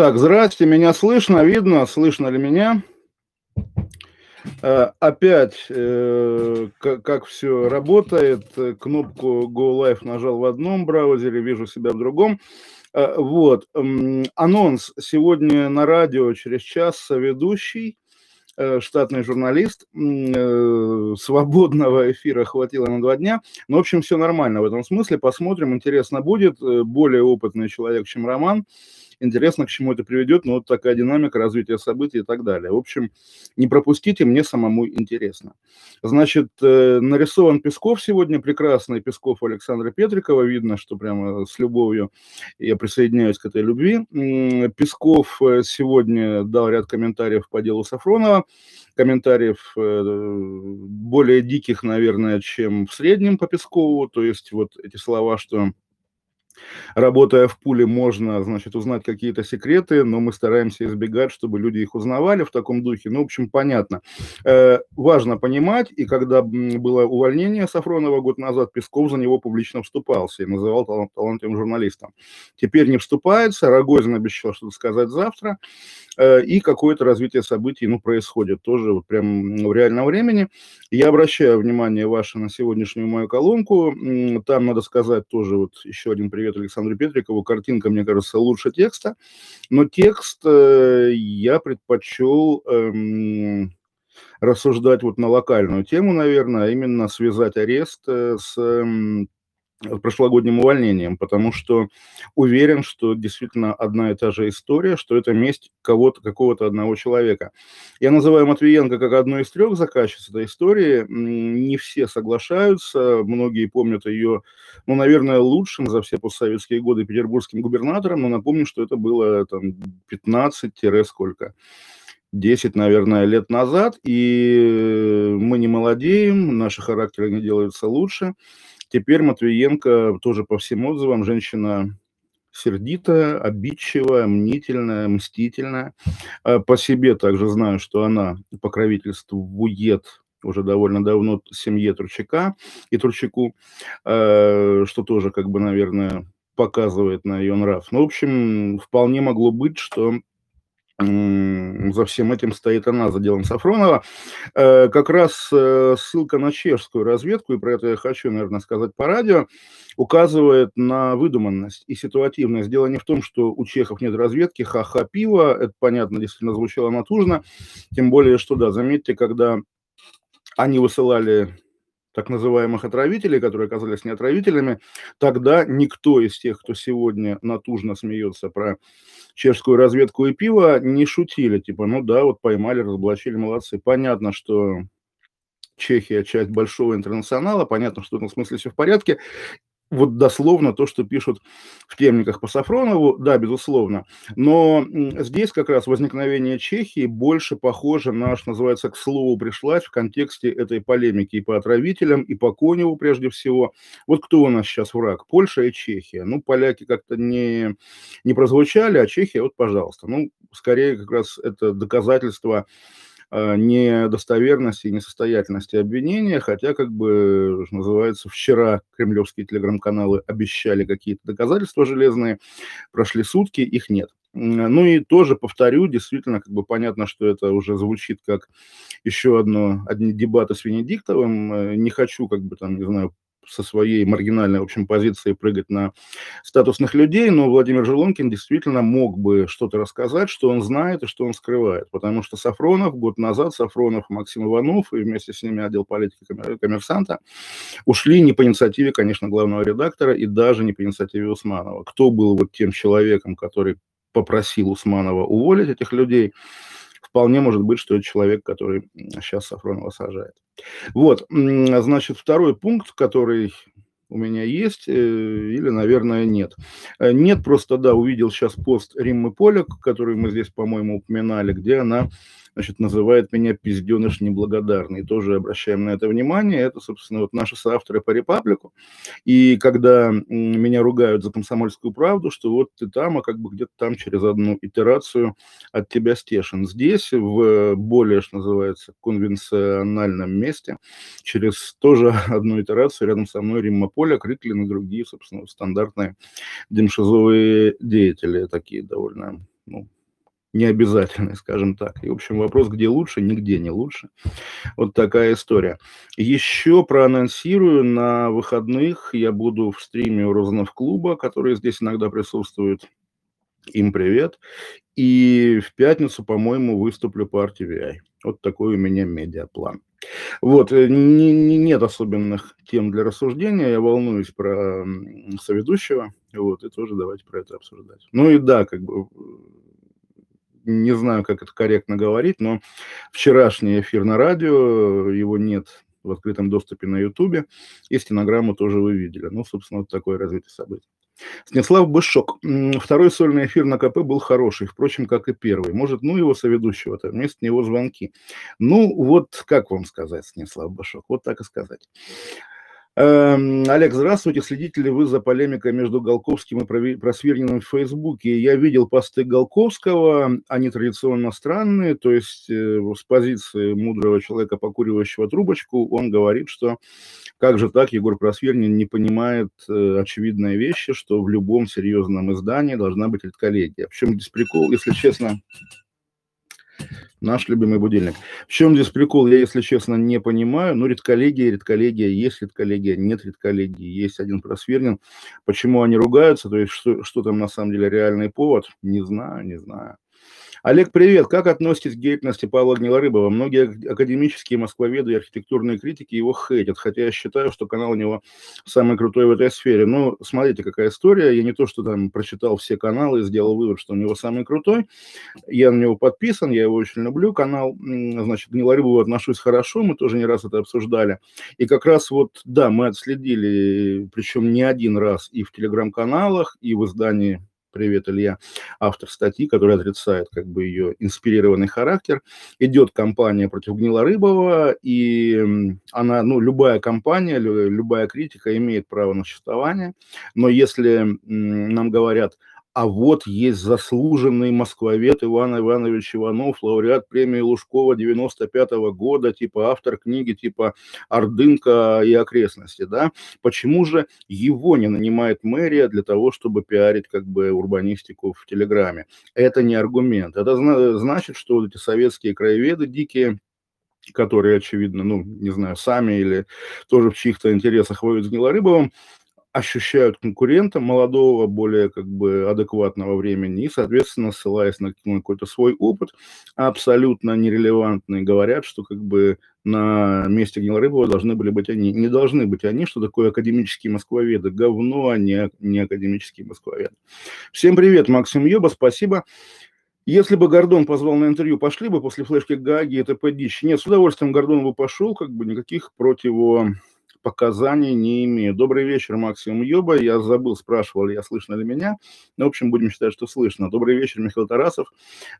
Так, здрасте, меня слышно, видно, слышно ли меня? Э, опять, э, как, все работает, кнопку Go Live нажал в одном браузере, вижу себя в другом. Э, вот, анонс. Сегодня на радио через час ведущий, штатный журналист. Свободного эфира хватило на два дня. Но, в общем, все нормально в этом смысле. Посмотрим, интересно будет. Более опытный человек, чем Роман. Интересно, к чему это приведет, но вот такая динамика развития событий и так далее. В общем, не пропустите, мне самому интересно. Значит, э, нарисован Песков сегодня, прекрасный Песков Александра Петрикова, видно, что прямо с любовью я присоединяюсь к этой любви. Песков э, сегодня дал ряд комментариев по делу Сафронова, комментариев э, более диких, наверное, чем в среднем по Пескову, то есть вот эти слова, что Работая в пуле, можно, значит, узнать какие-то секреты, но мы стараемся избегать, чтобы люди их узнавали в таком духе. Ну, в общем, понятно. Э, важно понимать, и когда было увольнение Сафронова год назад, Песков за него публично вступался и называл талант, талантливым журналистом. Теперь не вступается, Рогозин обещал что-то сказать завтра, э, и какое-то развитие событий, ну, происходит тоже вот прям в реальном времени. Я обращаю внимание ваше на сегодняшнюю мою колонку. Там, надо сказать, тоже вот еще один привет Александру Петрикову. Картинка, мне кажется, лучше текста. Но текст э, я предпочел эм, рассуждать вот на локальную тему, наверное, а именно связать арест э, с эм, прошлогодним увольнением, потому что уверен, что действительно одна и та же история, что это месть кого-то, какого-то одного человека. Я называю Матвиенко как одну из трех заказчиц этой истории. Не все соглашаются, многие помнят ее, ну, наверное, лучшим за все постсоветские годы петербургским губернатором, но напомню, что это было там 15-сколько. 10, наверное, лет назад, и мы не молодеем, наши характеры не делаются лучше. Теперь Матвиенко тоже по всем отзывам женщина сердитая, обидчивая, мнительная, мстительная. А по себе также знаю, что она покровительствует уже довольно давно семье Турчака и Турчаку, э, что тоже, как бы, наверное, показывает на ее нрав. Ну, в общем, вполне могло быть, что за всем этим стоит она, за делом Сафронова. Э, как раз э, ссылка на чешскую разведку, и про это я хочу, наверное, сказать по радио, указывает на выдуманность и ситуативность. Дело не в том, что у чехов нет разведки, ха-ха пиво, это, понятно, действительно звучало натужно, тем более, что, да, заметьте, когда они высылали так называемых отравителей, которые оказались не отравителями, тогда никто из тех, кто сегодня натужно смеется про чешскую разведку и пиво, не шутили. Типа, ну да, вот поймали, разоблачили, молодцы. Понятно, что Чехия часть большого интернационала, понятно, что в этом смысле все в порядке вот дословно то, что пишут в темниках по Сафронову, да, безусловно. Но здесь как раз возникновение Чехии больше похоже на, что называется, к слову пришлась в контексте этой полемики и по отравителям, и по Коневу прежде всего. Вот кто у нас сейчас враг? Польша и Чехия. Ну, поляки как-то не, не прозвучали, а Чехия, вот, пожалуйста. Ну, скорее как раз это доказательство недостоверности и несостоятельности обвинения, хотя, как бы, называется, вчера кремлевские телеграм-каналы обещали какие-то доказательства железные, прошли сутки, их нет. Ну и тоже повторю, действительно, как бы понятно, что это уже звучит как еще одно, одни дебаты с Венедиктовым. Э, не хочу, как бы там, не знаю, со своей маргинальной, в общем, позиции прыгать на статусных людей, но Владимир Желонкин действительно мог бы что-то рассказать, что он знает и что он скрывает, потому что Сафронов, год назад Сафронов, Максим Иванов и вместе с ними отдел политики коммерсанта ушли не по инициативе, конечно, главного редактора и даже не по инициативе Усманова. Кто был вот тем человеком, который попросил Усманова уволить этих людей, вполне может быть, что это человек, который сейчас Сафронова сажает. Вот, значит, второй пункт, который у меня есть э, или, наверное, нет. Э, нет, просто, да, увидел сейчас пост Риммы Поляк, который мы здесь, по-моему, упоминали, где она значит, называет меня пизденыш неблагодарный. Тоже обращаем на это внимание. Это, собственно, вот наши соавторы по репаблику. И когда меня ругают за комсомольскую правду, что вот ты там, а как бы где-то там через одну итерацию от тебя стешен. Здесь, в более, что называется, конвенциональном месте, через тоже одну итерацию рядом со мной Римма Поля, Криклин и другие, собственно, стандартные демшизовые деятели, такие довольно ну, необязательный, скажем так. И, в общем, вопрос, где лучше, нигде не лучше. Вот такая история. Еще проанонсирую, на выходных я буду в стриме у Розанов клуба, который здесь иногда присутствует. Им привет. И в пятницу, по-моему, выступлю по RTVI. Вот такой у меня медиаплан. Вот, э, не, не, нет особенных тем для рассуждения, я волнуюсь про соведущего, вот, и тоже давайте про это обсуждать. Ну и да, как бы не знаю, как это корректно говорить, но вчерашний эфир на радио, его нет в открытом доступе на Ютубе, и стенограмму тоже вы видели. Ну, собственно, вот такое развитие событий. Снеслав Бышок. Второй сольный эфир на КП был хороший, впрочем, как и первый. Может, ну его соведущего-то, вместо него звонки. Ну, вот как вам сказать, Снеслав Бышок, вот так и сказать. Эм, Олег, здравствуйте. Следите ли вы за полемикой между Голковским и Просвирниным в Фейсбуке? Я видел посты Голковского, они традиционно странные, то есть э, с позиции мудрого человека, покуривающего трубочку, он говорит, что как же так Егор Просвирнин не понимает э, очевидные вещи, что в любом серьезном издании должна быть редколлегия. В чем здесь прикол, если честно, Наш любимый будильник. В чем здесь прикол, я, если честно, не понимаю. Ну, редколлегия, редколлегия, есть редколлегия, нет редколлегии, есть один просвернин. Почему они ругаются, то есть что, что там на самом деле реальный повод, не знаю, не знаю. Олег, привет. Как относитесь к деятельности Павла Гнилорыбова? Многие академические москвоведы и архитектурные критики его хейтят, хотя я считаю, что канал у него самый крутой в этой сфере. Ну, смотрите, какая история. Я не то, что там прочитал все каналы и сделал вывод, что у него самый крутой. Я на него подписан, я его очень люблю. Канал, значит, Гнилорыбову отношусь хорошо, мы тоже не раз это обсуждали. И как раз вот, да, мы отследили, причем не один раз и в телеграм-каналах, и в издании Привет, Илья, автор статьи, который отрицает как бы ее инспирированный характер. Идет кампания против Гнилорыбова, и она, ну, любая кампания, любая критика имеет право на существование, но если нам говорят, а вот есть заслуженный москвовед Иван Иванович Иванов, лауреат премии Лужкова 95 -го года, типа автор книги типа «Ордынка и окрестности», да? Почему же его не нанимает мэрия для того, чтобы пиарить как бы урбанистику в Телеграме? Это не аргумент. Это значит, что вот эти советские краеведы дикие, которые, очевидно, ну, не знаю, сами или тоже в чьих-то интересах воюют с Гнилорыбовым, ощущают конкурента молодого, более как бы адекватного времени, и, соответственно, ссылаясь на какой-то свой опыт, абсолютно нерелевантный, говорят, что как бы на месте Гнилорыбова должны были быть они. Не должны быть они, что такое академические москвоведы. Говно, а не, не академические москвоведы. Всем привет, Максим Йоба, спасибо. Если бы Гордон позвал на интервью, пошли бы после флешки Гаги, это по дичь. Нет, с удовольствием Гордон бы пошел, как бы никаких противо показаний не имею. Добрый вечер, Максим Йоба. Я забыл, спрашивал я, слышно ли меня. Ну, в общем, будем считать, что слышно. Добрый вечер, Михаил Тарасов.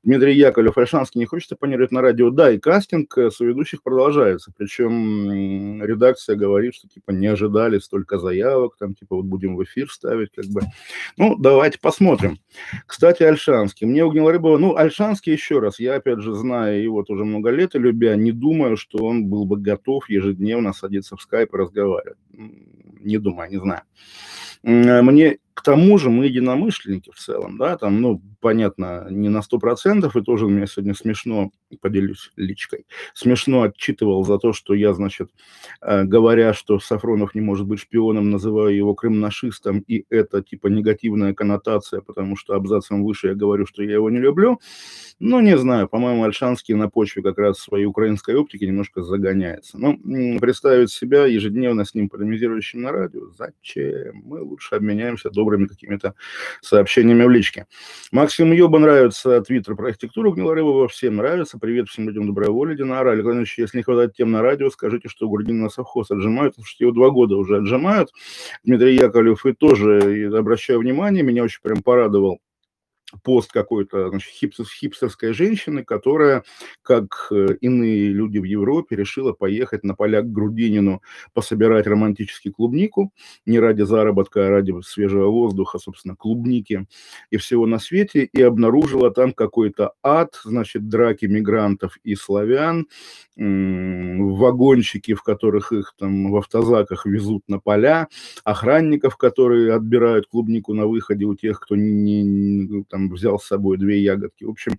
Дмитрий Яковлев, Альшанский не хочется планировать на радио. Да, и кастинг э, соведущих продолжается. Причем редакция говорит, что, типа, не ожидали столько заявок, там, типа, вот будем в эфир ставить, как бы. Ну, давайте посмотрим. Кстати, Альшанский. Мне угнила рыба. Ну, Альшанский, еще раз, я, опять же, знаю его тоже много лет и любя, не думаю, что он был бы готов ежедневно садиться в скайп и разговаривать. Не думаю, не знаю. Мне к тому же мы единомышленники в целом, да, там, ну, понятно, не на сто процентов, и тоже у меня сегодня смешно, поделюсь личкой, смешно отчитывал за то, что я, значит, э, говоря, что Сафронов не может быть шпионом, называю его крымнашистом, и это, типа, негативная коннотация, потому что абзацем выше я говорю, что я его не люблю, ну, не знаю, по-моему, Альшанский на почве как раз своей украинской оптики немножко загоняется. Ну, представить себя ежедневно с ним полемизирующим на радио, зачем? Мы лучше обменяемся добрыми какими-то сообщениями в личке. Максиму Йоба нравится твиттер про архитектуру Гнилорыбова, всем нравится. Привет всем людям доброй воли, Динара. Олег Владимирович, если не хватает тем на радио, скажите, что Гурдина совхоз отжимают, потому что его два года уже отжимают. Дмитрий Яковлев и тоже обращаю внимание, меня очень прям порадовал пост какой-то значит, хипстер, хипстерской женщины, которая, как э, иные люди в Европе, решила поехать на поля к Грудинину пособирать романтический клубнику, не ради заработка, а ради свежего воздуха, собственно, клубники и всего на свете, и обнаружила там какой-то ад, значит, драки мигрантов и славян, вагончики, в которых их там в автозаках везут на поля, охранников, которые отбирают клубнику на выходе у тех, кто не, не, там, там взял с собой две ягодки. В общем,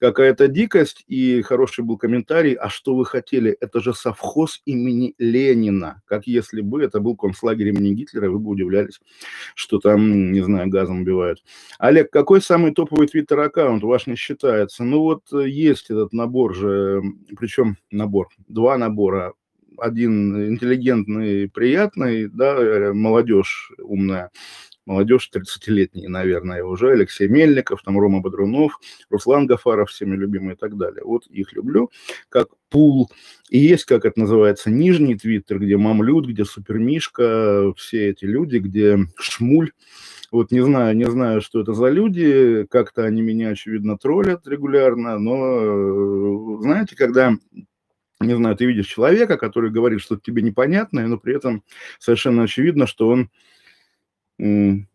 какая-то дикость, и хороший был комментарий, а что вы хотели, это же совхоз имени Ленина, как если бы это был концлагерь имени Гитлера, вы бы удивлялись, что там, не знаю, газом убивают. Олег, какой самый топовый твиттер-аккаунт ваш не считается? Ну вот э, есть этот набор же, причем набор, два набора, один интеллигентный, приятный, да, э, молодежь умная, молодежь 30-летняя, наверное, уже, Алексей Мельников, там Рома Бодрунов, Руслан Гафаров, всеми любимый и так далее. Вот их люблю, как пул. И есть, как это называется, нижний твиттер, где Мамлют, где Супермишка, все эти люди, где Шмуль. Вот не знаю, не знаю, что это за люди, как-то они меня, очевидно, троллят регулярно, но, э, знаете, когда не знаю, ты видишь человека, который говорит что-то тебе непонятное, но при этом совершенно очевидно, что он не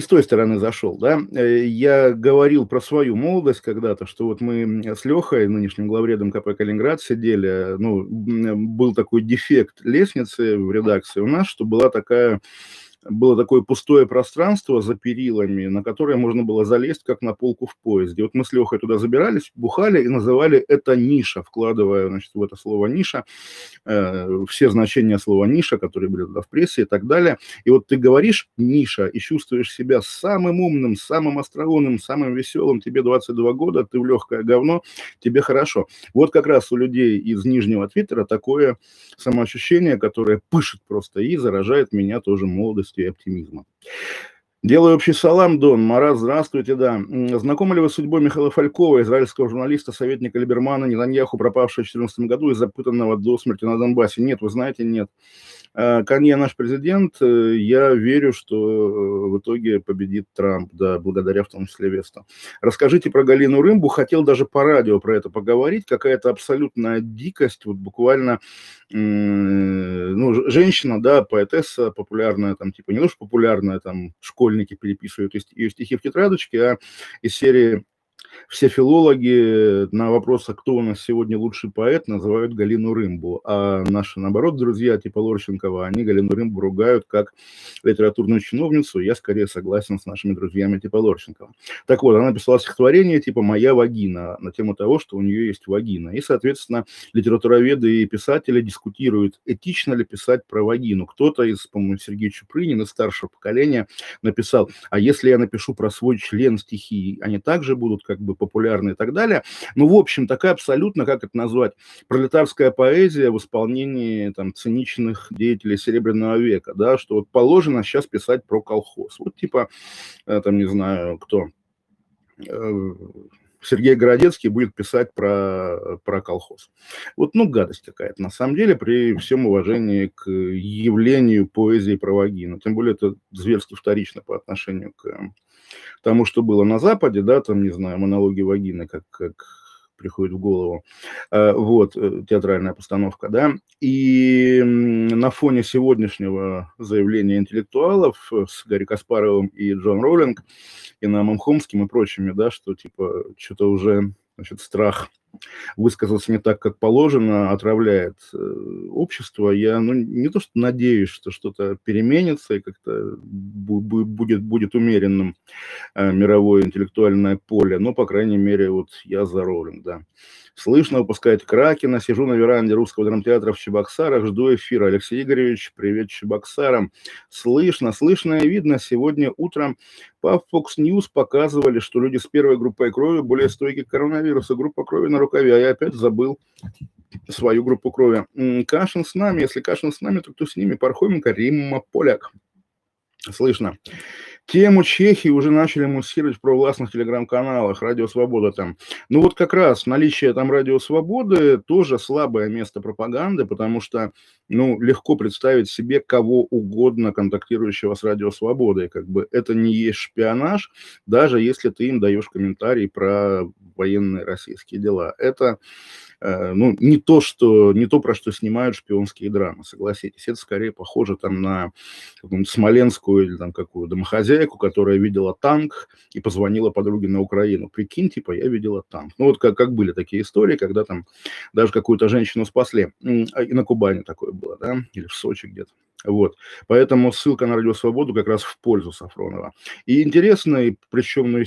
с той стороны зашел, да. Э, я говорил про свою молодость когда-то, что вот мы с Лехой, нынешним главредом КП Калининград, сидели, ну, был такой дефект лестницы в редакции у нас, что была такая было такое пустое пространство за перилами, на которое можно было залезть, как на полку в поезде. Вот мы с Лехой туда забирались, бухали и называли это ниша, вкладывая значит, в это слово ниша э, все значения слова ниша, которые были туда в прессе и так далее. И вот ты говоришь ниша и чувствуешь себя самым умным, самым остроумным, самым веселым, тебе 22 года, ты в легкое говно, тебе хорошо. Вот как раз у людей из нижнего твиттера такое самоощущение, которое пышет просто и заражает меня тоже молодостью и оптимизма. Делаю общий салам, Дон. Марат, здравствуйте, да. Знакомы ли вы с судьбой Михаила Фалькова, израильского журналиста, советника Либермана, Нетаньяху, пропавшего в 2014 году и запытанного до смерти на Донбассе? Нет, вы знаете, нет. А, Канье наш президент, э, я верю, что э, в итоге победит Трамп, да, благодаря в том числе Весту. Расскажите про Галину Рымбу, хотел даже по радио про это поговорить, какая-то абсолютная дикость, вот буквально, ну, женщина, да, поэтесса популярная, там, типа, не то, что популярная, там, школьники переписывают ее стихи в тетрадочке, а из серии все филологи на вопрос, а кто у нас сегодня лучший поэт, называют Галину Рымбу, а наши, наоборот, друзья типа Лорченкова, они Галину Рымбу ругают как литературную чиновницу, я скорее согласен с нашими друзьями типа Лорченкова. Так вот, она написала стихотворение типа «Моя вагина» на тему того, что у нее есть вагина. И, соответственно, литературоведы и писатели дискутируют, этично ли писать про вагину. Кто-то из, по-моему, Сергей Чупрынин из старшего поколения написал, а если я напишу про свой член стихи, они также будут как бы популярны и так далее. Ну, в общем, такая абсолютно, как это назвать, пролетарская поэзия в исполнении там циничных деятелей Серебряного века, да, что вот положено сейчас писать про колхоз. Вот типа, э, там, не знаю, кто, э, Сергей Городецкий будет писать про, про колхоз. Вот, ну, гадость какая-то, на самом деле, при всем уважении к явлению поэзии про вагину. Тем более, это зверски вторично по отношению к тому, что было на Западе, да, там, не знаю, монологи вагины, как, как приходит в голову, э, вот, э, театральная постановка, да, и на фоне сегодняшнего заявления интеллектуалов с Гарри Каспаровым и Джон Роллинг, и Намом Хомским и прочими, да, что, типа, что-то уже, значит, страх высказался не так, как положено, отравляет э, общество. Я ну, не то что надеюсь, что что-то переменится и как-то будет, будет умеренным э, мировое интеллектуальное поле, но, по крайней мере, вот я за Роулинг, да. Слышно, выпускает Кракена. Сижу на веранде русского драмтеатра в Чебоксарах, жду эфира. Алексей Игоревич, привет Чебоксарам. Слышно, слышно и видно. Сегодня утром по Fox News показывали, что люди с первой группой крови более стойки к коронавирусу. Группа крови на рукаве. А я опять забыл свою группу крови. Кашин с нами. Если Кашин с нами, то кто с ними? Пархоменко, Римма Поляк. Слышно. Тему Чехии уже начали муссировать в провластных телеграм-каналах, Радио Свобода там. Ну вот как раз наличие там Радио Свободы тоже слабое место пропаганды, потому что, ну, легко представить себе кого угодно контактирующего с Радио Свободой. Как бы это не есть шпионаж, даже если ты им даешь комментарий про военные российские дела. Это ну, не то, что, не то, про что снимают шпионские драмы, согласитесь. Это скорее похоже там на смоленскую или там какую домохозяйку, которая видела танк и позвонила подруге на Украину. Прикинь, типа, я видела танк. Ну, вот как, как были такие истории, когда там даже какую-то женщину спасли. А, и на Кубани такое было, да, или в Сочи где-то. Вот. Поэтому ссылка на Радио Свободу как раз в пользу Сафронова. И интересно, причем ну,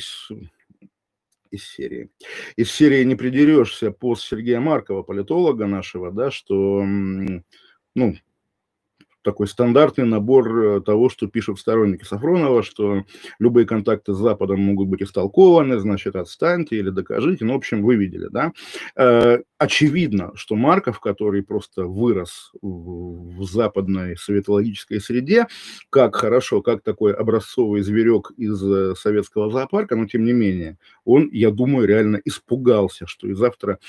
из, серии. Из серии не придерешься пост Сергея Маркова, политолога нашего, да, что ну, такой стандартный набор э, того, что пишут сторонники Сафронова, что любые контакты с Западом могут быть истолкованы, значит, отстаньте или докажите. Ну, в общем, вы видели, да. Очевидно, что Марков, который просто вырос в западной советологической среде, как хорошо, как такой образцовый зверек из э, советского зоопарка, но тем не менее, он, я думаю, реально испугался, что и завтра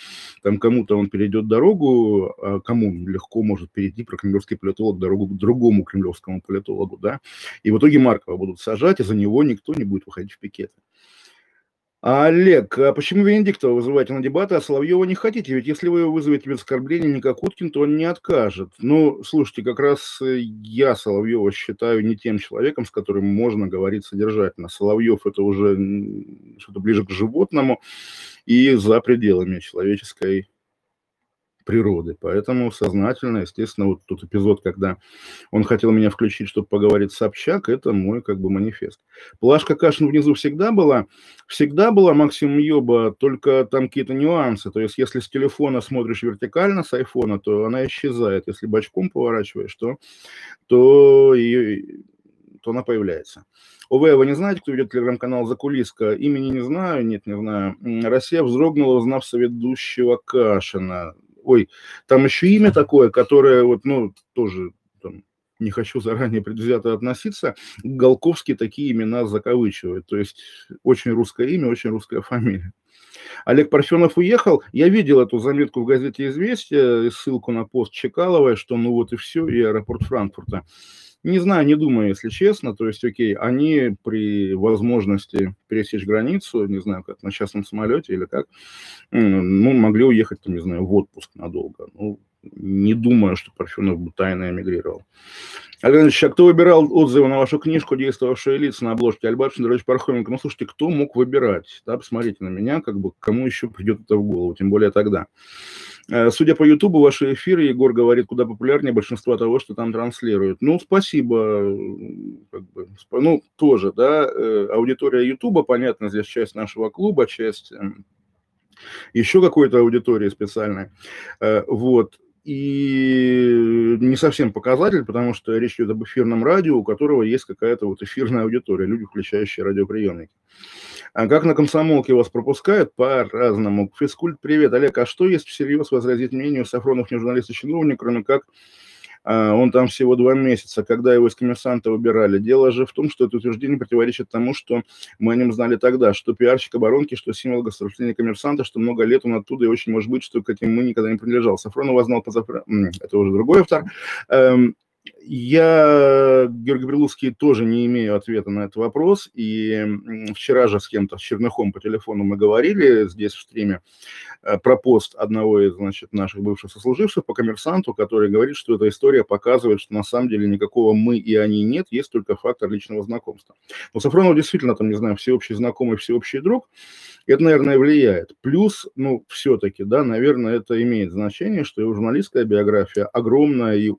там кому-то он перейдет дорогу, а кому легко может перейти про кремлевский политолог дорогу к другому кремлевскому политологу, да, и в итоге Маркова будут сажать, и за него никто не будет выходить в пикеты. А, Олег, а почему Венедиктова вызываете на дебаты, а Соловьева не хотите? Ведь если вы вызовете без оскорбления не как Уткин, то он не откажет. Ну, слушайте, как раз э, я Соловьева считаю не тем человеком, с которым можно говорить содержательно. Соловьев это уже что-то ближе к животному и за пределами человеческой природы. Поэтому сознательно, естественно, вот тот эпизод, когда он хотел меня включить, чтобы поговорить с Собчак, это мой как бы манифест. Плашка Кашин внизу всегда была, всегда была максимум ёба, только там какие-то нюансы. То есть, если с телефона смотришь вертикально с айфона, то она исчезает. Если бочком поворачиваешь, то, то, ее, то она появляется. ОВ, вы не знаете, кто ведет телеграм-канал «Закулиска»? Имени не знаю, нет, не знаю. Россия вздрогнула, узнав соведущего Кашина ой, там еще имя такое, которое вот, ну, тоже там, не хочу заранее предвзято относиться, Голковский такие имена закавычивает. То есть очень русское имя, очень русская фамилия. Олег Парфенов уехал. Я видел эту заметку в газете «Известия», ссылку на пост Чекаловой, что ну вот и все, и аэропорт Франкфурта. Не знаю, не думаю, если честно. То есть, окей, они при возможности пересечь границу, не знаю, как на частном самолете или как, ну, могли уехать, там, не знаю, в отпуск надолго. Ну, не думаю, что Парфенов бы тайно эмигрировал. Александр а кто выбирал отзывы на вашу книжку «Действовавшие лица» на обложке Альберт Федорович Пархоменко? Ну, слушайте, кто мог выбирать? Да, посмотрите на меня, как бы кому еще придет это в голову, тем более тогда. Э, судя по Ютубу, ваши эфиры, Егор говорит, куда популярнее большинство того, что там транслируют. Ну, спасибо. Как бы, ну, тоже, да, э, аудитория Ютуба, понятно, здесь часть нашего клуба, часть эм, еще какой-то аудитории специальной. Э, вот и не совсем показатель, потому что речь идет об эфирном радио, у которого есть какая-то вот эфирная аудитория, люди, включающие радиоприемники. А как на комсомолке вас пропускают? По-разному. Физкульт, привет. Олег, а что есть всерьез возразить мнению Сафронов не журналист и чиновник, кроме как он там всего два месяца, когда его из коммерсанта выбирали. Дело же в том, что это утверждение противоречит тому, что мы о нем знали тогда, что пиарщик оборонки, что символ государственного коммерсанта, что много лет он оттуда, и очень может быть, что к этим мы никогда не принадлежал. Сафронова знал позавтра... Это уже другой автор. Я, Георгий Бриловский, тоже не имею ответа на этот вопрос. И вчера же с кем-то, с Черныхом по телефону мы говорили здесь в стриме э, про пост одного из, значит, наших бывших сослуживших по коммерсанту, который говорит, что эта история показывает, что на самом деле никакого мы и они нет, есть только фактор личного знакомства. Но Сафронов действительно, там, не знаю, всеобщий знакомый, всеобщий друг – это, наверное, влияет. Плюс, ну, все-таки, да, наверное, это имеет значение, что его журналистская биография огромная и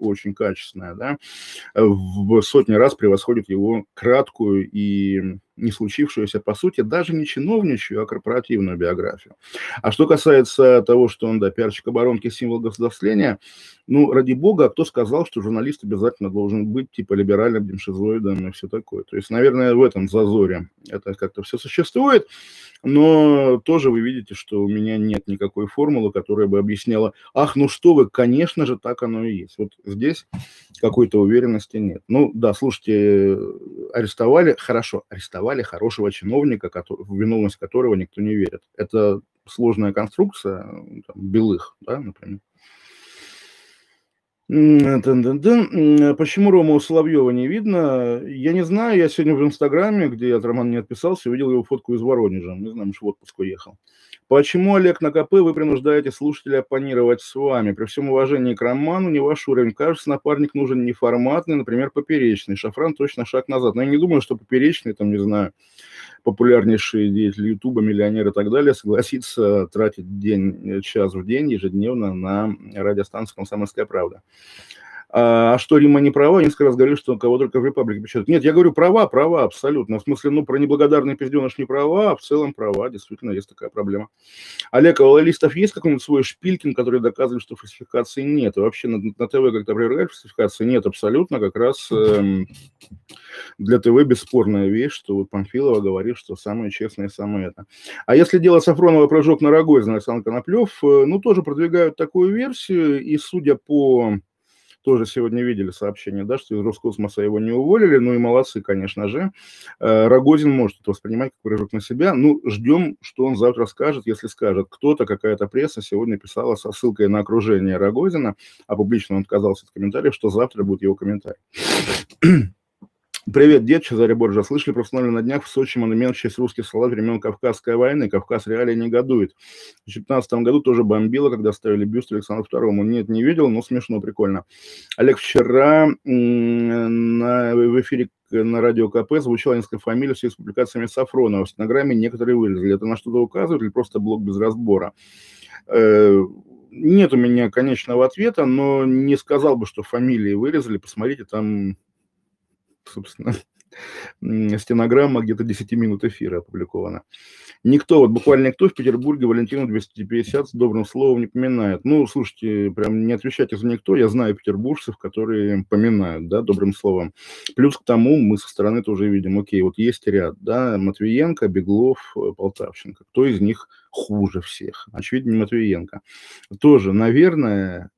очень-очень-очень-очень качественная, да, в сотни раз превосходит его краткую и не случившуюся, по сути, даже не чиновничью, а корпоративную биографию. А что касается того, что он, да, пиарщик оборонки, символ государствления, ну, ради бога, кто сказал, что журналист обязательно должен быть, типа, либеральным, демшизоидом и все такое. То есть, наверное, в этом зазоре это как-то все существует, но тоже вы видите, что у меня нет никакой формулы, которая бы объясняла, ах, ну что вы, конечно же, так оно и есть. Вот здесь какой-то уверенности нет. Ну, да, слушайте, арестовали, хорошо, арестовали хорошего чиновника, в виновность которого никто не верит. Это сложная конструкция, там, белых, да, например. Почему Рома у Соловьева не видно? Я не знаю, я сегодня в Инстаграме, где от Романа не отписался, увидел его фотку из Воронежа. Не знаю, может, в отпуск уехал. Почему, Олег, на КП вы принуждаете слушателя оппонировать с вами? При всем уважении к Роману, не ваш уровень. Кажется, напарник нужен неформатный, например, поперечный. Шафран точно шаг назад. Но я не думаю, что поперечный, там, не знаю, популярнейший деятель Ютуба, миллионер и так далее, согласится тратить день, час в день ежедневно на радиостанцию «Комсомольская правда». А, а что Рима не права, несколько раз говорили, что кого только в Репаблике печатают. Нет, я говорю права, права, абсолютно. В смысле, ну, про неблагодарный пизденыш не права, а в целом права, действительно, есть такая проблема. Олег, а у листов есть какой-нибудь свой Шпилькин, который доказывает, что фальсификации нет? И вообще на, на ТВ как-то опровергают фальсификации? Нет, абсолютно, как раз эм, для ТВ бесспорная вещь, что вот Памфилова говорит, что самое честное, самое это. А если дело Сафронова прыжок на Рогозина, Александр Коноплев, э, ну, тоже продвигают такую версию, и судя по тоже сегодня видели сообщение, да, что из Роскосмоса его не уволили, ну и молодцы, конечно же. Э, Рогозин может это воспринимать как прыжок на себя. Ну, ждем, что он завтра скажет, если скажет. Кто-то, какая-то пресса сегодня писала со ссылкой на окружение Рогозина, а публично он отказался от комментариев, что завтра будет его комментарий. Привет, дед, Чезаре Борджа. Слышали, профессионально на днях в Сочи монумент в честь русских солдат времен Кавказской войны. Кавказ реально негодует. В 2015 году тоже бомбило, когда ставили бюст Александру Второму. Нет, не видел, но смешно, прикольно. Олег, вчера на, в эфире на радио КП звучало несколько фамилий с публикациями Сафронова. В стенограмме некоторые вырезали. Это на что-то указывает или просто блок без разбора? Э, нет у меня конечного ответа, но не сказал бы, что фамилии вырезали. Посмотрите, там собственно, стенограмма где-то 10 минут эфира опубликована. Никто, вот буквально никто в Петербурге Валентину 250 с добрым словом не поминает. Ну, слушайте, прям не отвечайте за никто, я знаю петербуржцев, которые поминают, да, добрым словом. Плюс к тому мы со стороны тоже видим, окей, вот есть ряд, да, Матвиенко, Беглов, э, Полтавченко. Кто из них хуже всех? Очевидно, Матвиенко. Тоже, наверное,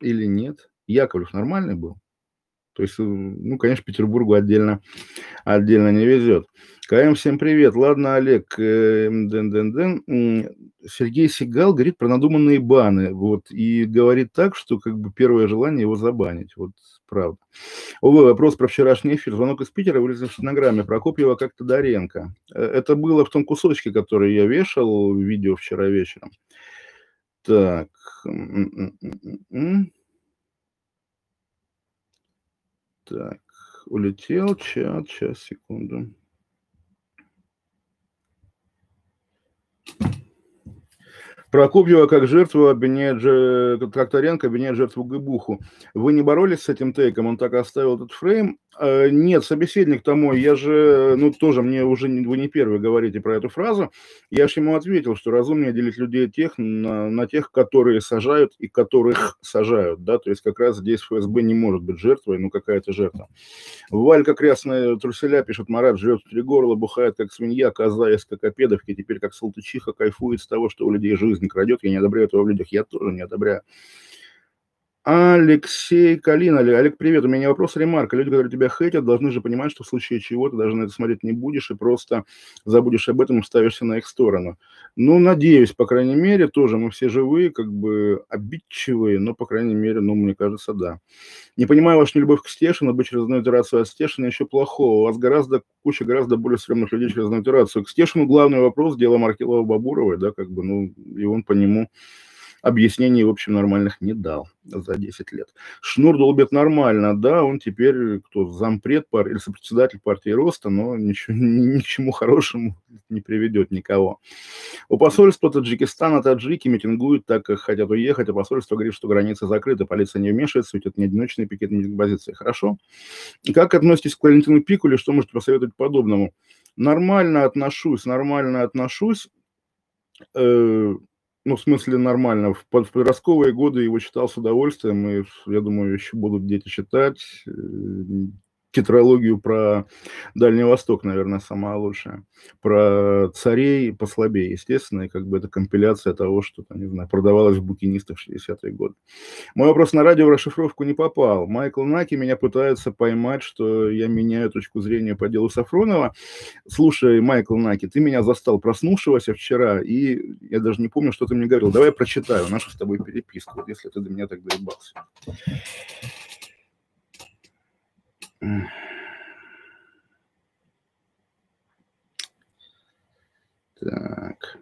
или нет. Яковлев нормальный был? То есть, ну, конечно, Петербургу отдельно, отдельно не везет. КМ, всем привет. Ладно, Олег, э, ден, ден, ден. Сергей Сигал говорит про надуманные баны, вот, и говорит так, что как бы первое желание его забанить, вот, правда. Увы, вопрос про вчерашний эфир. Звонок из Питера вылезли в стенограмме. Прокопьева как Тодоренко. Э, это было в том кусочке, который я вешал, видео вчера вечером. Так. Так, улетел чат, сейчас, секунду. Прокопьева как жертву обвиняет, Тракторенко обвиняет жертву Гыбуху. Вы не боролись с этим тейком? Он так оставил этот фрейм. А, нет, собеседник тому, я же, ну, тоже мне уже, вы не первый говорите про эту фразу. Я же ему ответил, что разумнее делить людей тех на, на тех, которые сажают и которых сажают, да, то есть как раз здесь ФСБ не может быть жертвой, ну, какая-то жертва. Валька красная труселя, пишет Марат, живет в три горла, бухает как свинья, коза из кокопедовки, теперь как салтычиха кайфует с того, что у людей жизнь крадет. Я не одобряю этого в людях, я тоже не одобряю. Алексей Калин. Олег, привет. У меня вопрос ремарка. Люди, которые тебя хейтят, должны же понимать, что в случае чего ты даже на это смотреть не будешь и просто забудешь об этом и ставишься на их сторону. Ну, надеюсь, по крайней мере, тоже мы все живые, как бы обидчивые, но, по крайней мере, ну, мне кажется, да. Не понимаю вашу нелюбовь к Стешину, быть через одну итерацию от Стешина еще плохого. У вас гораздо, куча гораздо более стрёмных людей через одну итерацию. К Стешину главный вопрос, дело Маркелова-Бабуровой, да, как бы, ну, и он по нему объяснений, в общем, нормальных не дал за 10 лет. Шнур долбит нормально, да, он теперь кто, зампред пар, или сопредседатель партии Роста, но ничего, ни, ни к чему хорошему не приведет никого. У посольства Таджикистана таджики митингуют так, как хотят уехать, а посольство говорит, что границы закрыты, полиция не вмешивается, ведь это не одиночные пикетные позиции. Хорошо? Как относитесь к Валентину Пикуле, что можете посоветовать подобному? Нормально отношусь, нормально отношусь. Э, ну, в смысле, нормально. В, в подростковые годы его читал с удовольствием, и, я думаю, еще будут дети читать. Тетралогию про Дальний Восток, наверное, самая лучшая. Про царей послабее, естественно, и как бы это компиляция того, что, там, не знаю, продавалось в букинистах в 60-е годы. Мой вопрос на радио в расшифровку не попал. Майкл Наки меня пытается поймать, что я меняю точку зрения по делу Сафронова. Слушай, Майкл Наки, ты меня застал проснувшегося вчера, и я даже не помню, что ты мне говорил. Давай прочитаю нашу с тобой переписку, если ты до меня так доебался. Так.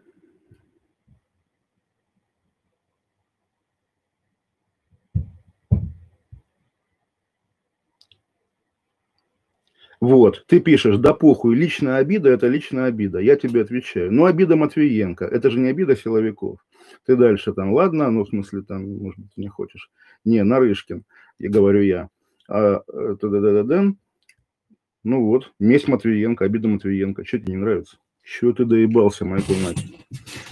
Вот, ты пишешь, да похуй, личная обида – это личная обида. Я тебе отвечаю. Ну, обида Матвиенко, это же не обида силовиков. Ты дальше там, ладно, ну, в смысле, там, может быть, не хочешь. Не, Нарышкин, я говорю я. А, э, ну вот, месть Матвиенко, обида Матвиенко. Что тебе не нравится? Чего ты доебался, Майкл Наки?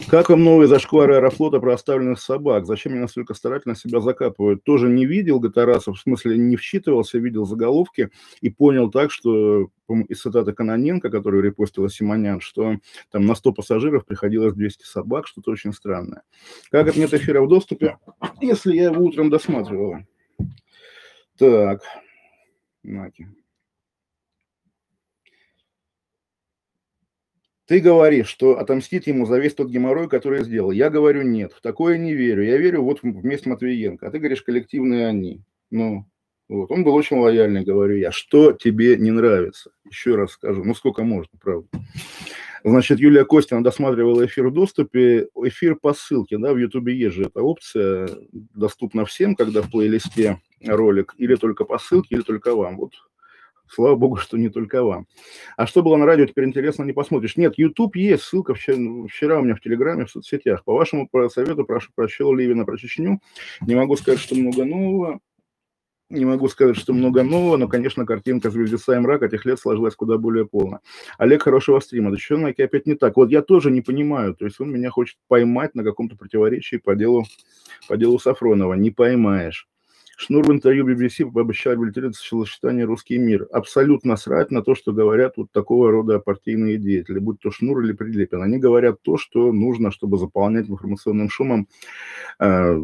Как вам новые зашквары Аэрофлота про оставленных собак? Зачем они настолько старательно себя закапывают? Тоже не видел Гатарасов, в смысле не вчитывался, видел заголовки и понял так, что из цитаты Каноненко, которую репостила Симонян, что там на 100 пассажиров приходилось 200 собак, что-то очень странное. Как это нет эфира в доступе, если я его утром досматривала? Так, Наки. Ты говоришь, что отомстит ему за весь тот геморрой, который сделал. Я говорю, нет, в такое не верю. Я верю вот вместе Матвиенко. А ты говоришь, коллективные они. Ну, вот. Он был очень лояльный, говорю я. Что тебе не нравится? Еще раз скажу. Ну, сколько можно, правда. Значит, Юлия Костина досматривала эфир в доступе. Эфир по ссылке, да, в Ютубе есть же эта опция. Доступна всем, когда в плейлисте ролик. Или только по ссылке, или только вам. Вот Слава богу, что не только вам. А что было на радио, теперь интересно, не посмотришь. Нет, YouTube есть, ссылка вчера, вчера у меня в Телеграме, в соцсетях. По вашему совету прошу, прочел Левина про Чечню. Не могу сказать, что много нового. Не могу сказать, что много нового, но, конечно, картинка звездеца и мрак этих лет сложилась куда более полно. Олег, хорошего стрима. Да что Найки опять не так? Вот я тоже не понимаю. То есть он меня хочет поймать на каком-то противоречии по делу, по делу Сафронова. Не поймаешь. Шнур в интервью BBC пообещал реабилитировать сочетание «Русский мир». Абсолютно срать на то, что говорят вот такого рода партийные деятели, будь то Шнур или Прилепин. Они говорят то, что нужно, чтобы заполнять информационным шумом э,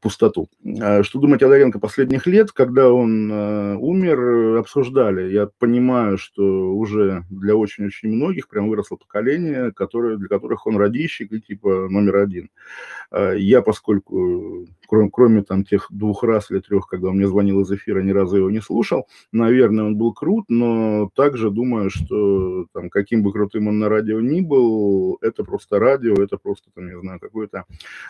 пустоту. А что думать о Доренко последних лет, когда он э, умер, обсуждали. Я понимаю, что уже для очень-очень многих прям выросло поколение, которое, для которых он радищик и типа номер один. Э, я, поскольку кроме, кроме там тех двух раз или трех, когда он мне звонил из эфира, ни разу его не слушал. Наверное, он был крут, но также думаю, что там, каким бы крутым он на радио ни был, это просто радио, это просто, там, не знаю, какой-то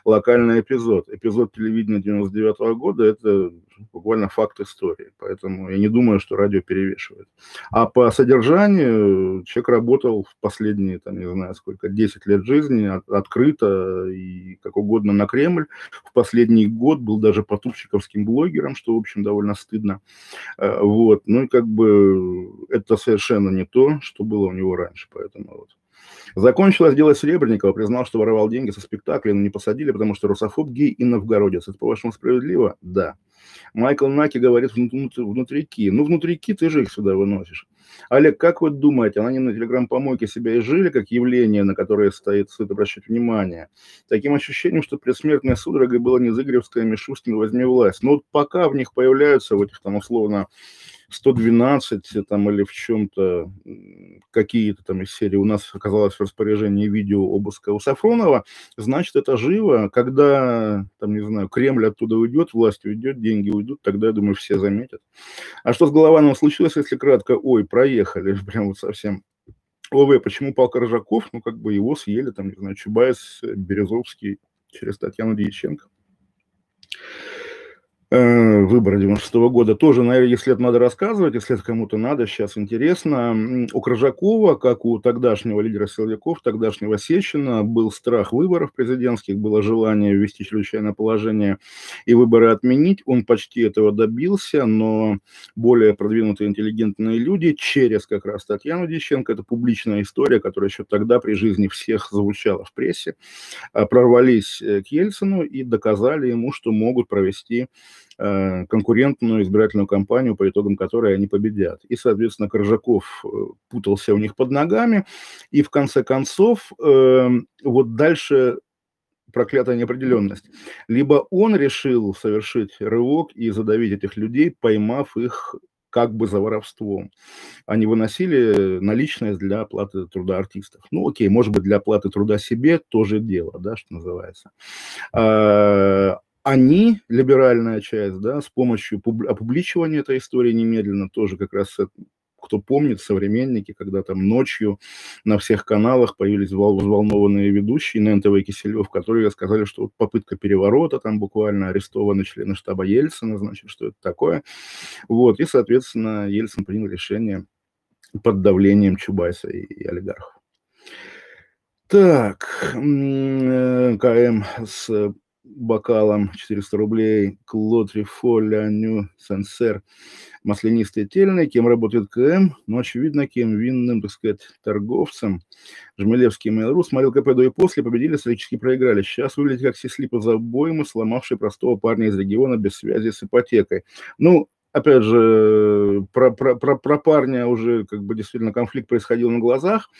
локальный эпизод. Эпизод телевидения 99 -го года – это буквально факт истории, поэтому я не думаю, что радио перевешивает. А по содержанию человек работал в последние, там, не знаю, сколько, 10 лет жизни от, открыто и как угодно на Кремль. В последний год был даже потупчиковским блогером, что, в общем, довольно стыдно. Э, вот. Ну и как бы это совершенно не то, что было у него раньше, поэтому вот. Закончилось дело Серебренникова, признал, что воровал деньги со спектакля, но не посадили, потому что русофоб гей и новгородец. Это, по-вашему, справедливо? Да. Майкл Наки говорит внутрики. Ну, внутрики ты же их сюда выносишь. Олег, как вы думаете, анонимные телеграм-помойки себя изжили как явление, на которое стоит, стоит обращать внимание? Таким ощущением, что предсмертная судорога была не Зыгоревская, Мишустин, возьми власть. Но вот пока в них появляются, в этих там условно 112 там или в чем-то какие-то там из серии у нас оказалось в распоряжении видео обыска у Сафронова, значит, это живо. Когда, там, не знаю, Кремль оттуда уйдет, власть уйдет, деньги уйдут, тогда, я думаю, все заметят. А что с Головановым случилось, если кратко? Ой, проехали, прям вот совсем. ОВ, почему пал Коржаков? Ну, как бы его съели, там, не знаю, Чубайс, Березовский через Татьяну Дьяченко. Э, выборы 96 -го года. Тоже, наверное, если это надо рассказывать, если это кому-то надо, сейчас интересно. У Крыжакова, как у тогдашнего лидера силовиков, тогдашнего Сечина, был страх выборов президентских, было желание ввести чрезвычайное положение и выборы отменить. Он почти этого добился, но более продвинутые интеллигентные люди через как раз Татьяну Диченко, это публичная история, которая еще тогда при жизни всех звучала в прессе, э, прорвались э, к Ельцину и доказали ему, что могут провести конкурентную избирательную кампанию, по итогам которой они победят. И, соответственно, Коржаков э, путался у них под ногами, и в конце концов, э, вот дальше проклятая неопределенность. Либо он решил совершить рывок и задавить этих людей, поймав их как бы за воровством. Они выносили наличность для оплаты труда артистов. Ну, окей, может быть, для оплаты труда себе тоже дело, да, что называется. Они, либеральная часть, да, с помощью опубличивания этой истории немедленно тоже как раз кто помнит, современники, когда там ночью на всех каналах появились взволнованные ведущие на НТВ Киселев, которые сказали, что вот попытка переворота, там буквально арестованы члены штаба Ельцина, значит, что это такое. Вот, и, соответственно, Ельцин принял решение под давлением Чубайса и, и олигархов. Так, э, КМ с бокалом 400 рублей, Клод Рифоля, Ню Сенсер маслянистые тельные, кем работает КМ, но очевидно, кем винным, так сказать, торговцем. Жмелевский Mail.ru смотрел КП и после, победили, исторически проиграли. Сейчас выглядит как сислипа за обоймы, сломавший простого парня из региона без связи с ипотекой. Ну, опять же, про, про, про, про парня уже как бы действительно конфликт происходил на глазах.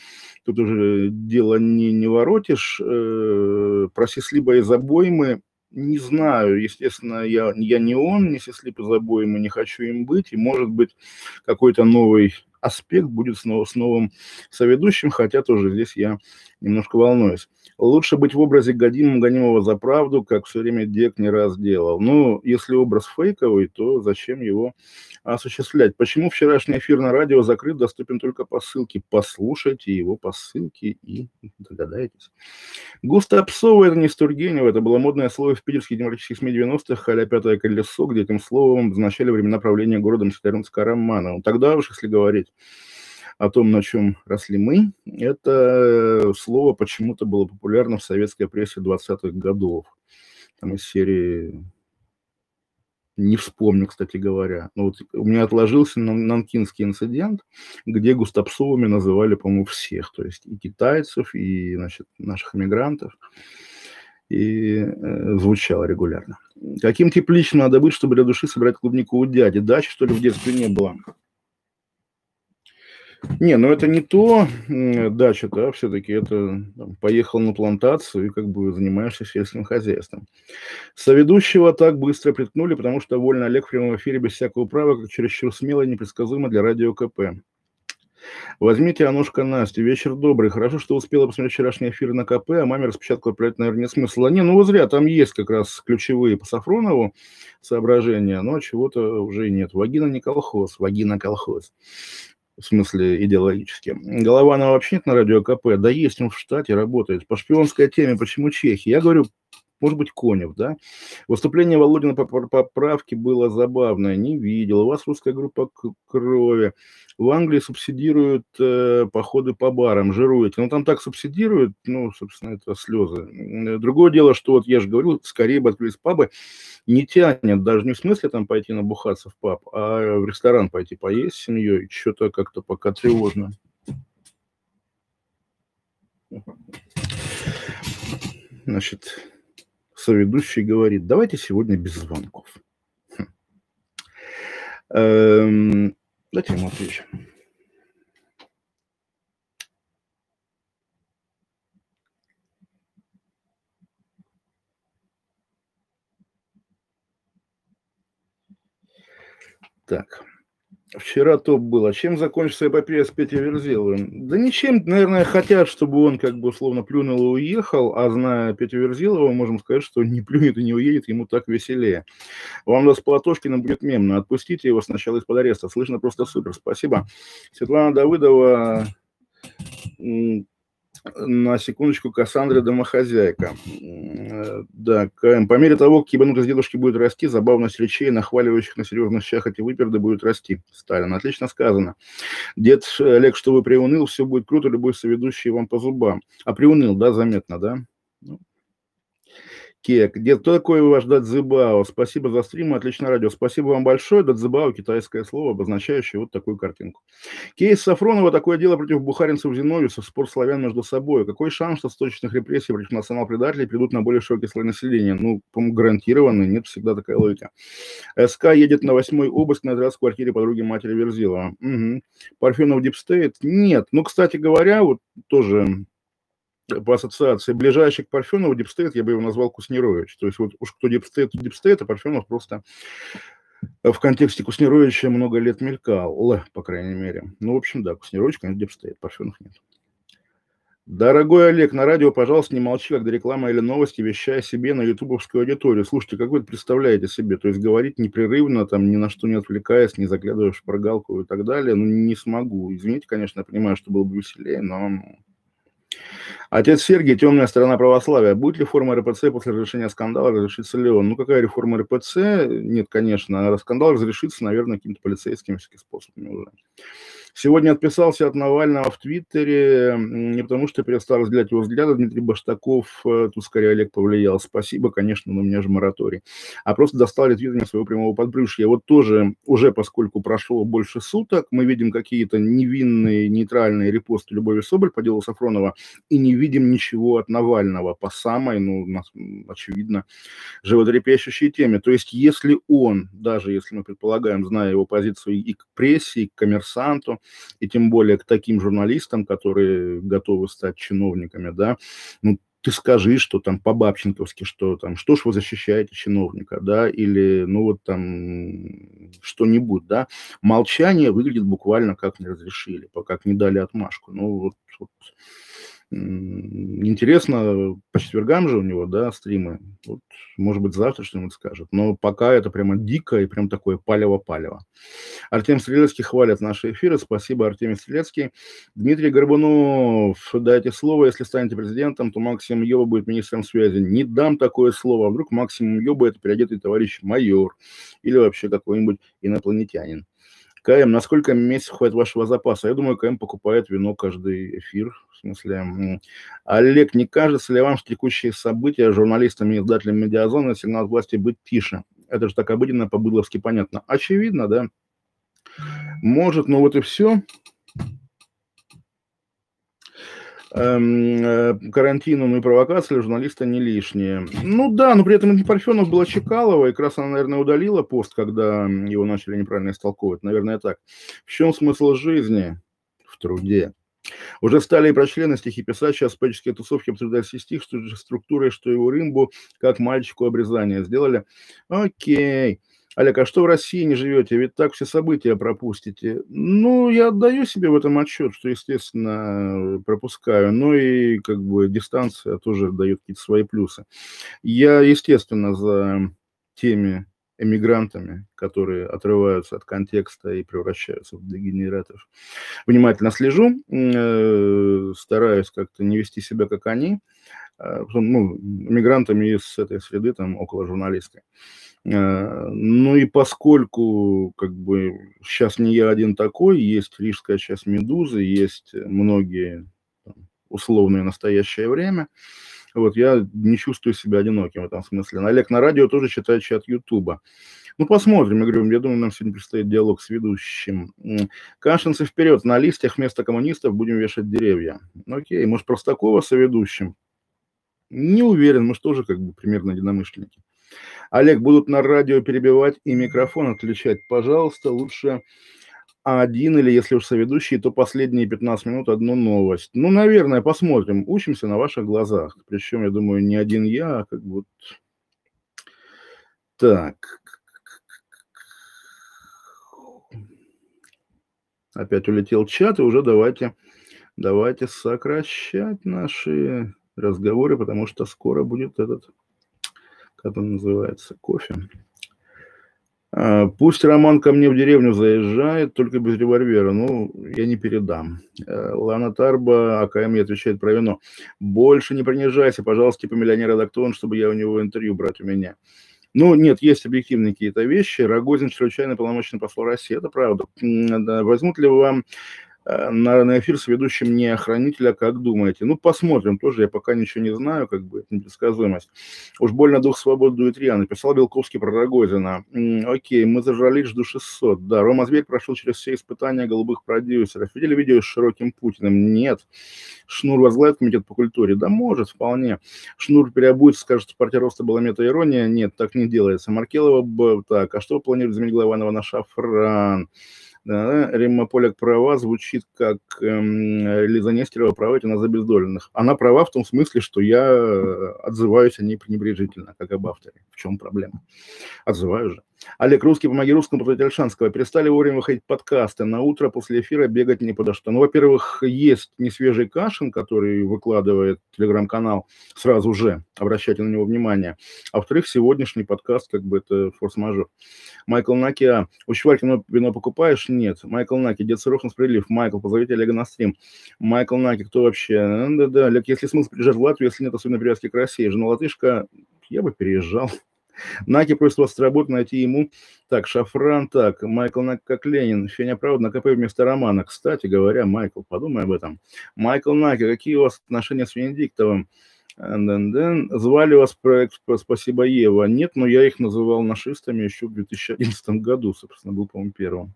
Тут уже дело не, не воротишь. Э, про Сислиба из обоймы не знаю, естественно, я, я не он, не Сислип из обоймы, не хочу им быть, и может быть какой-то новый аспект будет с, с новым соведущим, хотя тоже здесь я немножко волнуюсь. Лучше быть в образе Гадима гонимого за правду, как все время Дек не раз делал. Ну, если образ фейковый, то зачем его осуществлять? Почему вчерашний эфир на радио закрыт, доступен только по ссылке? Послушайте его по ссылке и догадаетесь. Густо Псова – это не Стургенева, это было модное слово в питерских демократических СМИ 90-х, а «пятое колесо», где этим словом обозначали времена правления городом романа. Ну, тогда уж, если говорить о том, на чем росли мы, это слово почему-то было популярно в советской прессе 20-х годов. Там из серии не вспомню, кстати говоря. Но вот у меня отложился нанкинский инцидент, где густопсовыми называли, по-моему, всех. То есть и китайцев, и значит, наших иммигрантов. И э, звучало регулярно. Каким тепличным надо быть, чтобы для души собрать клубнику у дяди? Дачи, что ли, в детстве не было? Не, ну это не то дача, да, все-таки это там, поехал на плантацию и как бы занимаешься сельским хозяйством. Соведущего так быстро приткнули, потому что вольно Олег в прямом эфире без всякого права, как чересчур смело и непредсказуемо для радио КП. Возьмите Анушка Настю. Вечер добрый. Хорошо, что успела посмотреть вчерашний эфир на КП, а маме распечатку отправлять, наверное, нет смысла. Не, ну вот зря, там есть как раз ключевые по Сафронову соображения, но чего-то уже нет. Вагина не колхоз, вагина колхоз в смысле идеологически. Голованова вообще нет на радио КП, да есть он в штате, работает. По шпионской теме, почему Чехия? Я говорю, может быть, Конев, да? Выступление Володина по поправке было забавное, не видел. У вас русская группа крови. В Англии субсидируют э, походы по барам, жируете. Ну, там так субсидируют, ну, собственно, это слезы. Другое дело, что вот я же говорил, скорее бы открылись пабы, не тянет даже не в смысле там пойти набухаться в паб, а в ресторан пойти поесть с семьей. Что-то как-то пока тревожно. Значит, соведущий говорит, давайте сегодня без звонков. Хм. Эм, Дайте ему отвечу. Так. Вчера топ было. Чем закончится эпопея с Петей Верзиловым? Да ничем, наверное, хотят, чтобы он как бы условно плюнул и уехал, а зная Петю Верзилова, можем сказать, что не плюнет и не уедет, ему так веселее. Вам даст Платошкина будет мемно. Отпустите его сначала из-под ареста. Слышно просто супер. Спасибо. Светлана Давыдова на секундочку, Кассандра домохозяйка. Э, да, по мере того, как ебанутость дедушки будет расти, забавность речей, нахваливающих на серьезных щах эти выперды будет расти. Сталин, отлично сказано. Дед Олег, что вы приуныл, все будет круто, любой соведущий вам по зубам. А приуныл, да, заметно, да? Ну, Кек. Где кто такой ваш дацзыбао? Спасибо за стрим, отличное радио. Спасибо вам большое. Дацзыбао – китайское слово, обозначающее вот такую картинку. Кейс Сафронова. Такое дело против бухаринцев Зиновьевцев, спор славян между собой. Какой шанс, что с точечных репрессий против национал-предателей придут на более широкий слой населения? Ну, по-моему, гарантированно. Нет всегда такая логика. СК едет на восьмой обыск на отряд в квартире подруги матери Верзилова. Угу. Парфенов Deep State? Нет. Ну, кстати говоря, вот тоже по ассоциации ближайший к Парфенову Deep State, я бы его назвал Куснирович. То есть вот уж кто Deep State, Deep State, а Парфенов просто в контексте Куснировича много лет мелькал, по крайней мере. Ну, в общем, да, Куснирович, конечно, Deep State, Парфенов нет. Дорогой Олег, на радио, пожалуйста, не молчи, когда реклама или новости, вещая себе на ютубовскую аудиторию. Слушайте, как вы это представляете себе? То есть говорить непрерывно, там, ни на что не отвлекаясь, не заглядывая в прогалку и так далее, ну, не смогу. Извините, конечно, я понимаю, что было бы веселее, но Отец Сергий, темная сторона православия. Будет ли форма РПЦ после разрешения скандала, разрешится ли он? Ну, какая реформа РПЦ? Нет, конечно. Скандал разрешится, наверное, какими-то полицейскими способами уже. Сегодня отписался от Навального в Твиттере, не потому что перестал разделять его взгляды, Дмитрий Баштаков, э, тут скорее Олег повлиял, спасибо, конечно, но у меня же мораторий, а просто достал ретвитами своего прямого подбрюшья. Вот тоже уже, поскольку прошло больше суток, мы видим какие-то невинные, нейтральные репосты Любови Соболь по делу Сафронова и не видим ничего от Навального по самой, ну, очевидно, животрепещущей теме. То есть если он, даже если мы предполагаем, зная его позицию и к прессе, и к коммерсанту, и тем более к таким журналистам, которые готовы стать чиновниками, да, ну, ты скажи, что там по-бабченковски, что там, что ж вы защищаете чиновника, да, или, ну, вот там что-нибудь, да. Молчание выглядит буквально как не разрешили, как не дали отмашку. Ну, вот, вот Интересно, по четвергам же у него, да, стримы. Вот, может быть, завтра что-нибудь скажет. Но пока это прямо дико и прям такое палево-палево. Артем Стрелецкий хвалит наши эфиры. Спасибо, Артемий Стрелецкий. Дмитрий Горбунов, дайте слово. Если станете президентом, то Максим Йоба будет министром связи. Не дам такое слово. А вдруг Максим Йоба это переодетый товарищ майор или вообще какой-нибудь инопланетянин. КМ, насколько месяцев хватит вашего запаса? Я думаю, КМ покупает вино каждый эфир. В смысле, Олег, не кажется ли вам, что текущие события журналистами и издателями медиазоны сигнал власти быть тише? Это же так обыденно, по-быдловски понятно. Очевидно, да? Может, но вот и все. Эм, э, карантину и провокации журналиста не лишние. Ну да, но при этом не Парфенов была Чекалова, и как раз она, наверное, удалила пост, когда его начали неправильно истолковывать. Наверное, так. В чем смысл жизни? В труде. Уже стали и про члены стихи писать, сейчас поэтические тусовки обсуждают все стих, что же структурой, что его рымбу, как мальчику обрезание сделали. Окей. Олег, а что в России не живете? Ведь так все события пропустите. Ну, я отдаю себе в этом отчет, что, естественно, пропускаю. Но и как бы дистанция тоже дает какие-то свои плюсы. Я, естественно, за теми эмигрантами, которые отрываются от контекста и превращаются в дегенератов. Внимательно слежу, э, стараюсь как-то не вести себя, как они, ну, эмигрантами из этой среды, там, около журналистской. Э, ну и поскольку как бы сейчас не я один такой, есть рижская часть «Медузы», есть многие там, условное настоящее время, вот я не чувствую себя одиноким в этом смысле. Олег на радио тоже читает чат Ютуба. Ну, посмотрим, я говорю, я думаю, нам сегодня предстоит диалог с ведущим. Кашинцы вперед, на листьях вместо коммунистов будем вешать деревья. Окей, может, Простакова соведущим? Не уверен, может, тоже как бы примерно единомышленники. Олег, будут на радио перебивать и микрофон отключать. Пожалуйста, лучше один или, если уж соведущий, то последние 15 минут одну новость. Ну, наверное, посмотрим. Учимся на ваших глазах. Причем, я думаю, не один я, а как бы... Так. Опять улетел чат, и уже давайте, давайте сокращать наши разговоры, потому что скоро будет этот как он называется, кофе. А, пусть Роман ко мне в деревню заезжает, только без револьвера. Ну, я не передам. Э, Лана Тарба, АКМ, мне отвечает про вино. Больше не принижайся, пожалуйста, типа миллионера Дактон, чтобы я у него интервью брать у меня. Ну, нет, есть объективные какие-то вещи. Рогозин чрезвычайно полномочный посол России, это правда. Возьмут ли вам на, на эфир с ведущим не охранителя, как думаете? Ну, посмотрим, тоже я пока ничего не знаю, как бы, это непредсказуемость. Уж больно дух свободы дует Риа, написал Белковский про Рогозина. М-м, окей, мы зажрались, жду 600. Да, Рома Зверь прошел через все испытания голубых продюсеров. Видели видео с Широким Путиным? Нет. Шнур возглавит комитет по культуре? Да может, вполне. Шнур переобуется, скажет, партия роста была мета-ирония? Нет, так не делается. Маркелова, так, а что планирует заменить Голованова на шафран? Да, Римма Поляк права звучит как эм, Лиза Нестерова права, это нас обездоленных. Она права в том смысле, что я э, отзываюсь о ней пренебрежительно, как об авторе. В чем проблема? Отзываю же. Олег Русский, помоги русскому против Альшанского. Перестали вовремя выходить подкасты. На утро после эфира бегать не подо что. Ну, во-первых, есть несвежий Кашин, который выкладывает телеграм-канал сразу же. Обращайте на него внимание. А во-вторых, сегодняшний подкаст, как бы это форс-мажор. Майкл Наки, а, у Чувалькина вино покупаешь? Нет. Майкл Наки, Дед Сыров на справедлив. Майкл, позовите Олега на стрим. Майкл Наки, кто вообще? Да-да, Олег, если смысл приезжать в Латвию, если нет особенно привязки к России. Жена латышка, я бы переезжал. Наки просит вас работу найти ему. Так, Шафран, так, Майкл как Ленин, Феня Правда на КП вместо Романа. Кстати говоря, Майкл, подумай об этом. Майкл Наки, какие у вас отношения с Венедиктовым? Звали вас проект «Спасибо, Ева». Нет, но я их называл нашистами еще в 2011 году, собственно, был, по-моему, первым.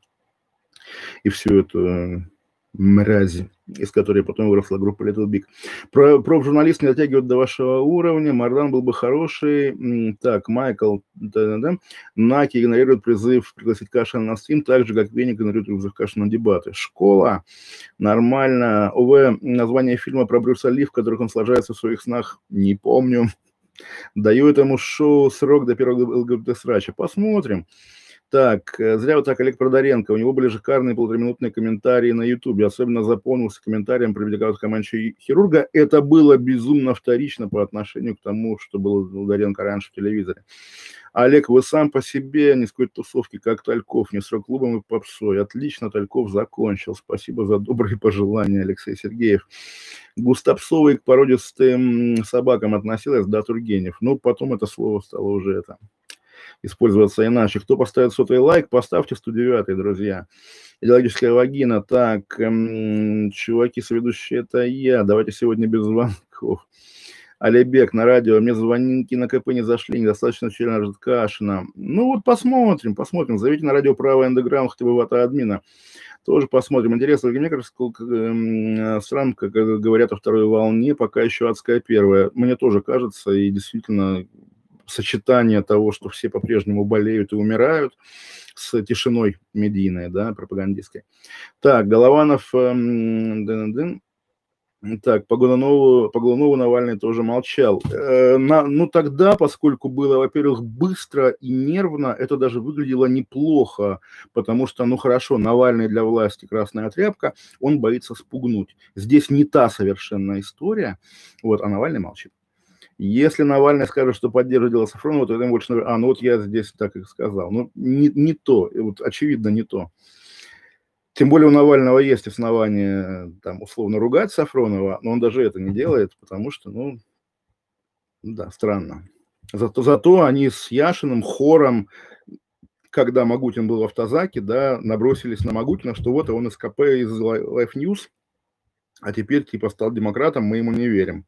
И все это мрази, из которой потом выросла группа Little Big. Про, про журналист не дотягивают до вашего уровня. Мардан был бы хороший. Так, Майкл, да, да, да. Наки игнорирует призыв пригласить Кашина на стрим, так же, как Веник игнорирует призыв Кашина на дебаты. Школа. Нормально. УВ, название фильма про Брюса Ли, в которых он сложается в своих снах, не помню. Даю этому шоу срок до первого ЛГБТ-срача. Посмотрим. Так, э, зря вот так Олег Продаренко. У него были шикарные полутораминутные комментарии на Ютубе. Особенно запомнился комментарием про великого командующего хирурга. Это было безумно вторично по отношению к тому, что было у Даренко раньше в телевизоре. Олег, вы сам по себе, ни с какой тусовки, как Тальков, не с рок-клубом и попсой. Отлично, Тальков закончил. Спасибо за добрые пожелания, Алексей Сергеев. Густапсовый к породистым собакам относилась, да, Тургенев. Ну, потом это слово стало уже это использоваться иначе. Кто поставит сотый лайк, поставьте 109, друзья. Идеологическая вагина. Так, эм, чуваки, соведущие, это я. Давайте сегодня без звонков. Алибек на радио, мне звонки на КП не зашли, недостаточно члена Кашина. Ну вот посмотрим, посмотрим. Зовите на радио право эндограмм хотя бы вата админа. Тоже посмотрим. Интересно, мне кажется, странно, как говорят о второй волне, пока еще адская первая. Мне тоже кажется, и действительно сочетание того, что все по-прежнему болеют и умирают, с тишиной медийной, да, пропагандистской. Так, Голованов, эм, дын -дын. Так, по Годунову, по Годунову Навальный тоже молчал. Э, на, ну, тогда, поскольку было, во-первых, быстро и нервно, это даже выглядело неплохо, потому что, ну, хорошо, Навальный для власти красная тряпка, он боится спугнуть. Здесь не та совершенно история, вот, а Навальный молчит. Если Навальный скажет, что поддерживает дело Сафронова, то это больше, а, ну вот я здесь так и сказал. Ну, не, не то, вот очевидно не то. Тем более у Навального есть основания, там, условно, ругать Сафронова, но он даже это не делает, потому что, ну, да, странно. Зато, зато они с Яшиным хором, когда Магутин был в автозаке, да, набросились на Магутина, что вот он из КП из Life News, а теперь типа стал демократом, мы ему не верим.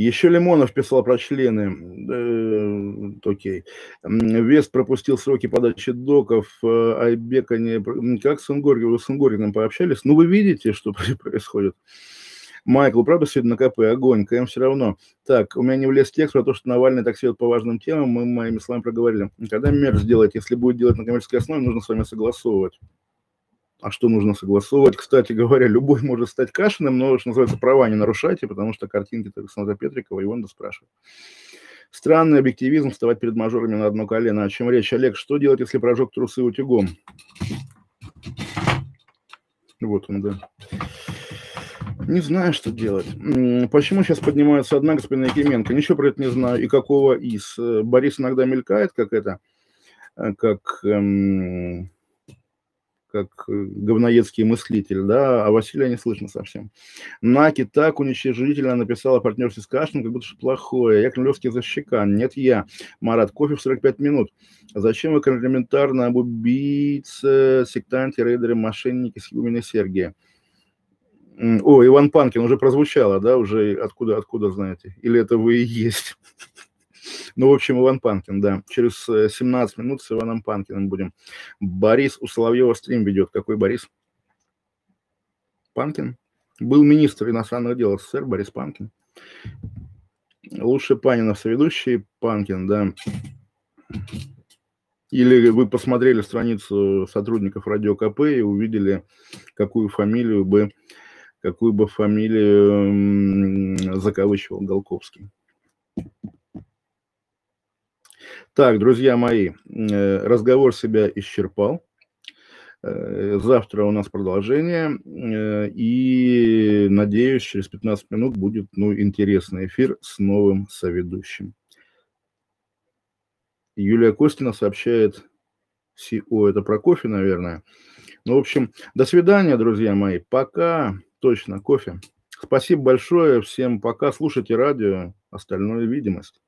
Еще Лимонов писал про члены. Э, окей. Вест пропустил сроки подачи доков. Э, Айбека не... Как с Ингоргиным? Вы с Ингоргиным пообщались? Ну, вы видите, что происходит. Майкл, правда, сегодня на КП? Огонь, КМ все равно. Так, у меня не влез текст про то, что Навальный так сидит по важным темам, мы моими словами проговорили. Когда мер сделать, если будет делать на коммерческой основе, нужно с вами согласовывать а что нужно согласовывать. Кстати говоря, любой может стать Кашиным, но, что называется, права не нарушайте, потому что картинки Александра Петрикова, его надо спрашивать. Странный объективизм вставать перед мажорами на одно колено. О чем речь? Олег, что делать, если прожег трусы утюгом? Вот он, да. Не знаю, что делать. Почему сейчас поднимается одна господина Якименко? Ничего про это не знаю. И какого из? Борис иногда мелькает, как это, как эм, как э, говноедский мыслитель, да, а Василия не слышно совсем. Наки так уничижительно написал о партнерстве с Кашиным, как будто что плохое. Я Кремлевский защекан. Нет, я. Марат, кофе в 45 минут. Зачем вы комплементарно об убийце, сектанте, рейдере, мошеннике с имени Сергия? О, Иван Панкин уже прозвучало, да, уже откуда, откуда знаете? Или это вы и есть? Ну, в общем, Иван Панкин, да. Через 17 э, минут с Иваном Панкиным будем. Борис у Соловьева стрим ведет. Какой Борис? Панкин? Был министр иностранных дел СССР Борис Панкин. Лучше Панина соведущий Панкин, да. Или вы посмотрели страницу сотрудников Радио КП и увидели, какую фамилию бы, какую бы фамилию закавычивал Голковский. Так, друзья мои, э, разговор себя исчерпал. Э, завтра у нас продолжение, э, и, надеюсь, через 15 минут будет ну, интересный эфир с новым соведущим. Юлия Костина сообщает, о, это про кофе, наверное. Ну, в общем, до свидания, друзья мои. Пока. Точно, кофе. Спасибо большое. Всем пока. Слушайте радио. Остальное видимость.